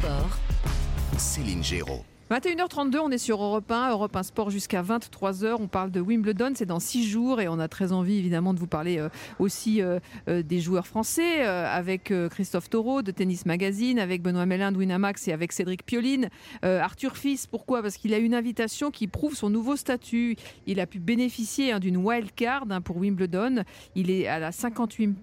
sport, Céline Géraud. 21h32, on est sur Europe 1, Europe 1 Sport jusqu'à 23h. On parle de Wimbledon, c'est dans 6 jours et on a très envie évidemment de vous parler euh, aussi euh, euh, des joueurs français avec Christophe Taureau de Tennis Magazine, avec Benoît Mélin de Winamax et avec Cédric Pioline. Arthur Fils, pourquoi? Parce qu'il a une invitation qui prouve son nouveau statut. Il a pu bénéficier hein, d'une wild card hein, pour Wimbledon. Il est à la 58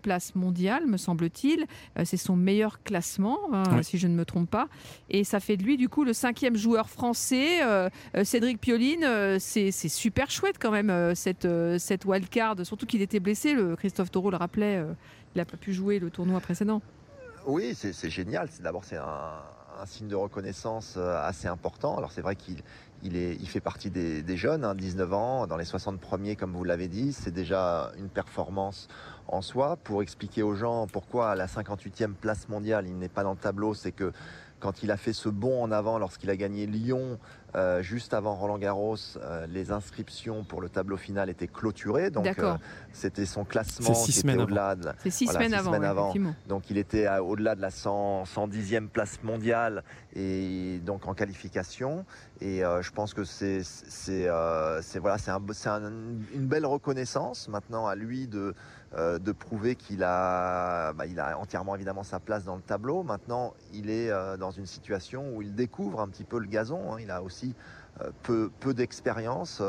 place mondiale, me semble-t-il. Euh, c'est son meilleur classement, hein, si je ne me trompe pas. Et ça fait de lui, du coup, le cinquième joueur français. Euh, euh, Cédric Pioline, c'est super chouette quand même, cette, cette wildcard. Surtout qu'il était blessé, le Christophe Taureau le rappelait, il n'a pas pu jouer le tournoi précédent. Oui, c'est génial. D'abord, c'est un, signe de reconnaissance assez important. Alors c'est vrai qu'il il, fait partie des, jeunes, 19 hein, ans, dans les 60 premiers, comme vous l'avez dit. C'est déjà une performance en soi. Pour expliquer aux gens pourquoi à la 58e place mondiale, il n'est pas dans le tableau, c'est que quand il a fait ce bond en avant lorsqu'il a gagné Lyon euh, juste avant Roland Garros, euh, les inscriptions pour le tableau final étaient clôturées. Donc euh, c'était son classement qui était au-delà de C'est six semaines avant. Donc il était au-delà de la 110e place mondiale et donc en qualification. Et je pense que c'est voilà, c'est une belle reconnaissance maintenant à lui de euh, de prouver qu'il a, bah, il a entièrement évidemment sa place dans le tableau. Maintenant, il est euh, dans une situation où il découvre un petit peu le gazon. Hein. Il a aussi euh, peu, d'expérience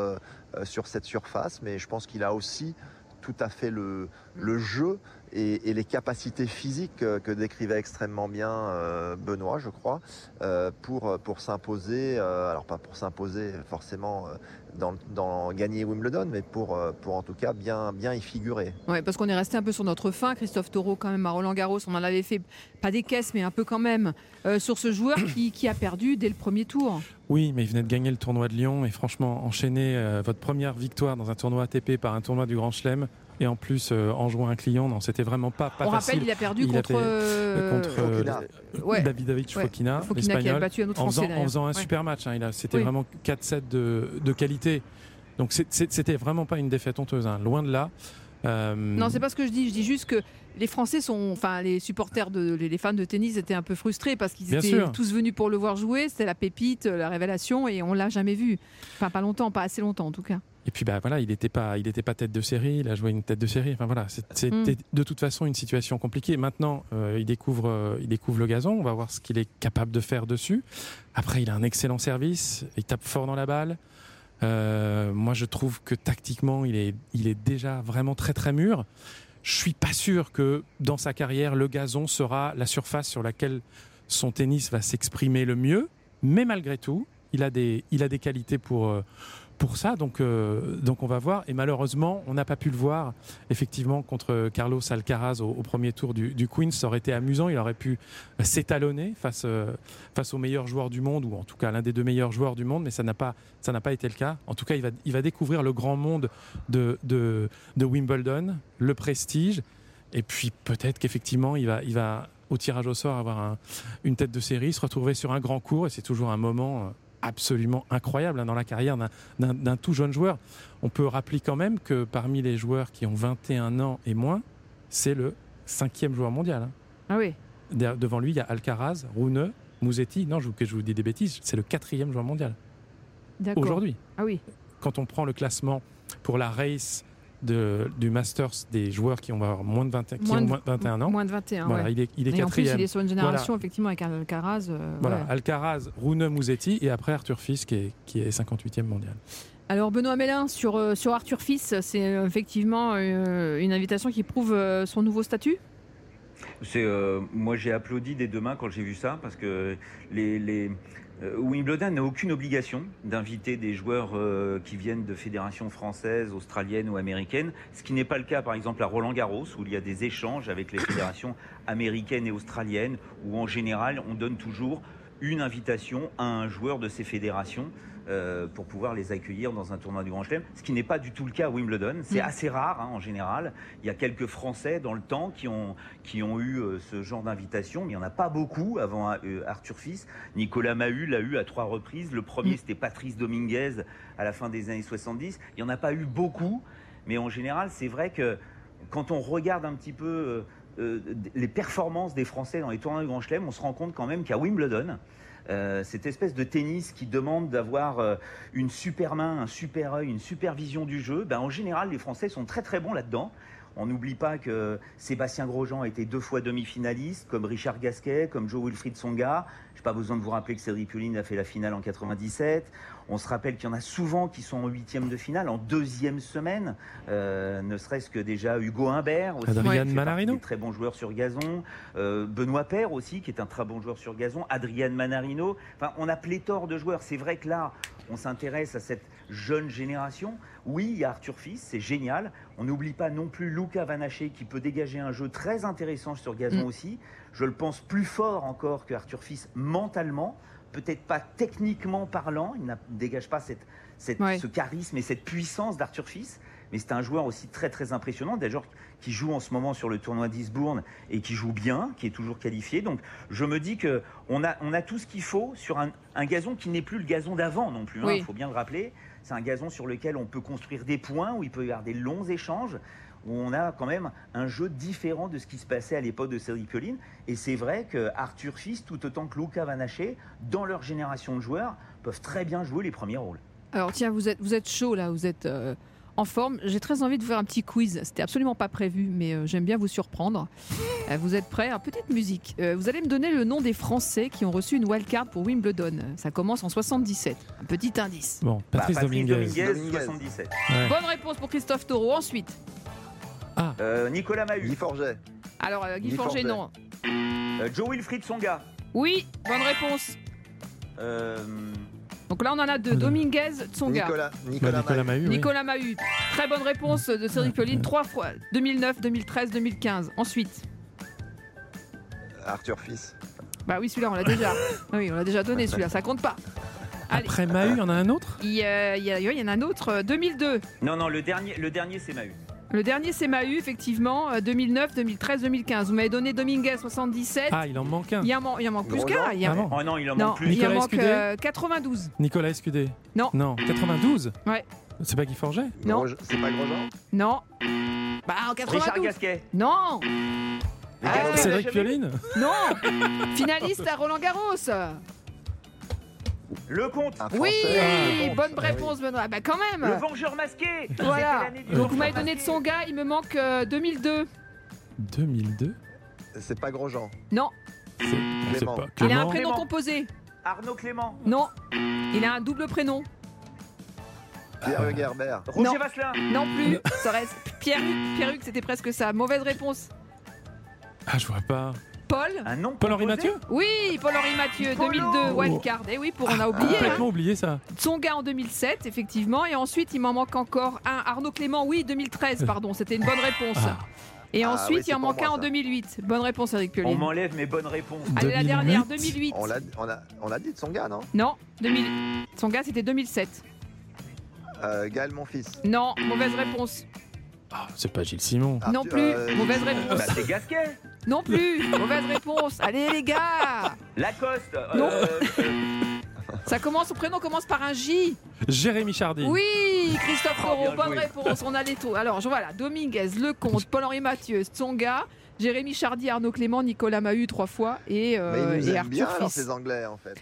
sur cette surface, mais je pense qu'il a aussi tout à fait le jeu et, les capacités physiques que, décrivait extrêmement bien euh, Benoît, je crois, euh, pour, pour s'imposer, euh, alors pas pour s'imposer forcément dans, dans, gagner Wimbledon, mais pour, pour en tout cas bien, bien y figurer. Oui, parce qu'on est resté un peu sur notre fin. Christophe Taureau, quand même, à Roland Garros, on en avait fait pas des caisses, mais un peu quand même, sur ce joueur qui, qui, a perdu dès le premier tour. Oui, mais il venait de gagner le tournoi de Lyon et franchement, enchaîner votre première victoire dans un tournoi ATP par un tournoi du Grand Chelem, et en plus euh, en jouant un client, non, c'était vraiment pas, pas On facile. rappelle, il a perdu contre, euh, contre euh, Davidovich Fokina, l'espagnol, en, en, faisant un super match. Hein, c'était vraiment 4-7 de, de, qualité. Donc c'était vraiment pas une défaite honteuse, hein, loin de là. Euh... Non, c'est pas ce que je dis. Je dis juste que les Français sont, enfin, les supporters de, les fans de tennis étaient un peu frustrés parce qu'ils étaient tous venus pour le voir jouer. C'était la pépite, la révélation, et on l'a jamais vu. Enfin, pas longtemps, pas assez longtemps en tout cas. Et puis bah voilà, il n'était pas, il était pas tête de série, il a joué une tête de série. Enfin voilà, c'était mm. de toute façon une situation compliquée. Maintenant, euh, il découvre, euh, il découvre le gazon. On va voir ce qu'il est capable de faire dessus. Après, il a un excellent service, il tape fort dans la balle. Euh, moi, je trouve que tactiquement, il est, il est déjà vraiment très très mûr. Je suis pas sûr que dans sa carrière, le gazon sera la surface sur laquelle son tennis va s'exprimer le mieux. Mais malgré tout, il a des, il a des qualités pour pour ça. Donc, euh, donc on va voir. Et malheureusement, on n'a pas pu le voir effectivement contre Carlos Alcaraz au, premier tour du, du, Queen. Ça aurait été amusant. Il aurait pu s'étalonner face, euh, face au meilleur joueur du monde, ou en tout cas l'un des deux meilleurs joueurs du monde, mais ça n'a pas, été le cas. En tout cas, il va, il va découvrir le grand monde de, Wimbledon, le prestige. Et puis peut-être qu'effectivement, il va, au tirage au sort avoir une tête de série, se retrouver sur un grand cours. Et c'est toujours un moment euh, absolument incroyable hein, dans la carrière d'un tout jeune joueur. On peut rappeler quand même que parmi les joueurs qui ont 21 ans et moins, c'est le cinquième joueur mondial. Hein. Ah oui. Devant lui, il y a Alcaraz, Rune, Mouzetti. Non, je, que je vous dis des bêtises, c'est le quatrième joueur mondial. Aujourd'hui. Ah oui. Quand on prend le classement pour la race de, du Masters des joueurs qui ont moins de, 20, qui ont 21 ans. Moins de 21, voilà, il est, il est et quatrième. En plus, il est sur une génération, effectivement, avec Alcaraz. Euh, voilà, Alcaraz, Rune Mouzetti et après Arthur Fils qui est, qui est 58e mondial. Alors Benoît Mélin, sur, euh, sur Arthur Fils, c'est euh, effectivement une invitation qui prouve son nouveau statut? C'est moi j'ai applaudi des deux mains quand j'ai vu ça parce que les, les, euh, Wimbledon n'a aucune obligation d'inviter des joueurs euh, qui viennent de fédérations françaises, australiennes ou américaines, ce qui n'est pas le cas par exemple à Roland Garros où il y a des échanges avec les fédérations américaines et australiennes où en général on donne toujours une invitation à un joueur de ces fédérations euh, pour pouvoir les accueillir dans un tournoi du Grand Chelem, ce qui n'est pas du tout le cas à Wimbledon. C'est mm. assez rare hein, en général. Il y a quelques Français dans le temps qui ont, qui ont eu euh, ce genre d'invitation, mais il n'y en a pas beaucoup avant euh, Arthur Fils. Nicolas Mahut l'a eu à trois reprises. Le premier, mm. c'était Patrice Dominguez à la fin des années 70. Il n'y en a pas eu beaucoup, mais en général, c'est vrai que quand on regarde un petit peu euh, les performances des Français dans les tournois de Grand Chelem, on se rend compte quand même qu'à Wimbledon, euh, cette espèce de tennis qui demande d'avoir euh, une super main, un super œil, une supervision du jeu, ben, en général, les Français sont très très bons là-dedans. On n'oublie pas que Sébastien Grosjean a été deux fois demi-finaliste, comme Richard Gasquet, comme Joe Wilfried Songa. Je n'ai pas besoin de vous rappeler que Cédric Pioline a fait la finale en 97. On se rappelle qu'il y en a souvent qui sont en huitième de finale, en deuxième semaine. Euh, ne serait-ce que déjà Hugo Humbert, aussi, partie Manarino. très bon joueur sur gazon. Euh, Benoît Paire aussi, qui est un très bon joueur sur gazon. Adrien Manarino. Enfin, on a pléthore de joueurs. C'est vrai que là, on s'intéresse à cette jeune génération. Oui, il y a Arthur Fils, c'est génial. On n'oublie pas non plus Luca Vanaché qui peut dégager un jeu très intéressant sur gazon Mm. aussi. Je le pense plus fort encore que Arthur Fils mentalement. Peut-être pas techniquement parlant, il ne dégage pas cette, cette- Ouais. ce charisme et cette puissance d'Arthur Fils, mais c'est un joueur aussi très très impressionnant, d'ailleurs qui joue en ce moment sur le tournoi d'Eastbourne et qui joue bien, qui est toujours qualifié. Donc je me dis que on a, on a tout ce qu'il faut sur un, un gazon qui n'est plus le gazon d'avant non plus, il Oui. faut bien le rappeler. C'est un gazon sur lequel on peut construire des points, où il peut y avoir des longs échanges, où on a quand même un jeu différent de ce qui se passait à l'époque de Cédric Pioline. Et c'est vrai que Arthur Fils, tout autant que Luca Vanaché, dans leur génération de joueurs, peuvent très bien jouer les premiers rôles. Alors tiens, vous êtes, vous êtes chaud là, vous êtes euh, en forme. J'ai très envie de vous faire un petit quiz. C'était absolument pas prévu, mais euh, j'aime bien vous surprendre. Euh, vous êtes prêts? Petite musique. Euh, vous allez me donner le nom des Français qui ont reçu une wildcard pour Wimbledon. Ça commence en 77. Un petit indice. Bon, Bah, Patrice Dominguez. Dominguez, Dominguez. 77. Ouais. Bonne réponse pour Christophe Taureau. Ensuite, Euh, Nicolas Mahut. Guy Forget. alors euh, Guy Guy Forget, Forget. non. Euh, Joe Wilfried Songa. Oui, bonne réponse. Euh, Donc là, on en a deux. Oula. Dominguez, Tsonga. Nicolas, Bah, Nicolas, Nicolas Mahut. Oui. Très bonne réponse de Cédric Pioline. Trois fois. 2009, 2013, 2015. Ensuite. Arthur Fils. Bah oui, celui-là, on l'a déjà. Ah Oui, on l'a déjà donné, celui-là, ça compte pas. Allez, Après Mahut, il y en a un autre? Il y, a- il y en a un autre, euh, 2002. Non, non, le dernier, le dernier c'est Mahut. Le dernier, c'est Mahu, effectivement, euh, 2009, 2013, 2015. Vous m'avez donné Dominguez, 77. Ah, il en manque un. Il, en man- il en manque plus qu'un. Il y a- Ah Oh non, il en Non, manque plus. il en Nicolas manque Escudé euh, 92. Nicolas Escudé Non. Non, 92 Ouais. C'est pas Guy Forget? Non. C'est pas Grosjean? Non. Bah, en Richard 92. Gasquet. Non. Ah, Cédric jamais- Pioline Non. Finaliste à Roland Garros. Le Comte. Un Oui, bonne Ah oui. réponse, Benoît. Bah, quand même. Le Vengeur masqué. Voilà. Donc, vous m'avez donné de son gars, il me manque euh, 2002. 2002 C'est pas Grosjean. Non. C'est je sais Clément. pas. Il a un Clément? prénom Clément. composé. Arnaud Clément. Non. Il a un double prénom. Pierre Gerbert. Roger Non. Vasselin. Non plus. Ça reste Pierre Pierruc, c'était presque ça. Mauvaise réponse. Ah, je vois pas. Paul Un nom Paul-Henri Mathieu Oui, Paul-Henri Mathieu, Polo 2002, wildcard. Et oui, pour on a oublié. hein. Complètement oublié ça. Son gars en 2007, effectivement. Et ensuite, il m'en manque encore un. Arnaud Clément, oui, 2013, pardon. C'était une bonne réponse. Ah. Et Ah, ensuite, il en manque un en ça. 2008. Bonne réponse, Eric On Pioline. m'enlève mes bonnes réponses. Allez, la 2008. dernière, 2008. On l'a on a, on a dit de son gars, non? Non, 2000. Son gars, c'était 2007. euh, Gaël, mon fils. Non, mauvaise réponse. Ah, c'est pas Gilles Simon. Non Arthur- plus, euh, mauvaise réponse. Bah, c'est Gasquet. Non plus, mauvaise réponse. Allez, les gars Lacoste. Non. euh, euh, Ça commence, son prénom commence par un J. Jérémy Chardy. Oui, Christophe Oh, Taureau, bien bonne joué. réponse. On a les taux. Alors, je voilà, Dominguez, Lecomte, Paul-Henri Mathieu, Tsonga, Jérémy Chardy, Arnaud Clément, Nicolas Mahut trois fois et, euh, Mais ils nous et aiment Arthur bien, alors, Fils. ces Anglais, en fait.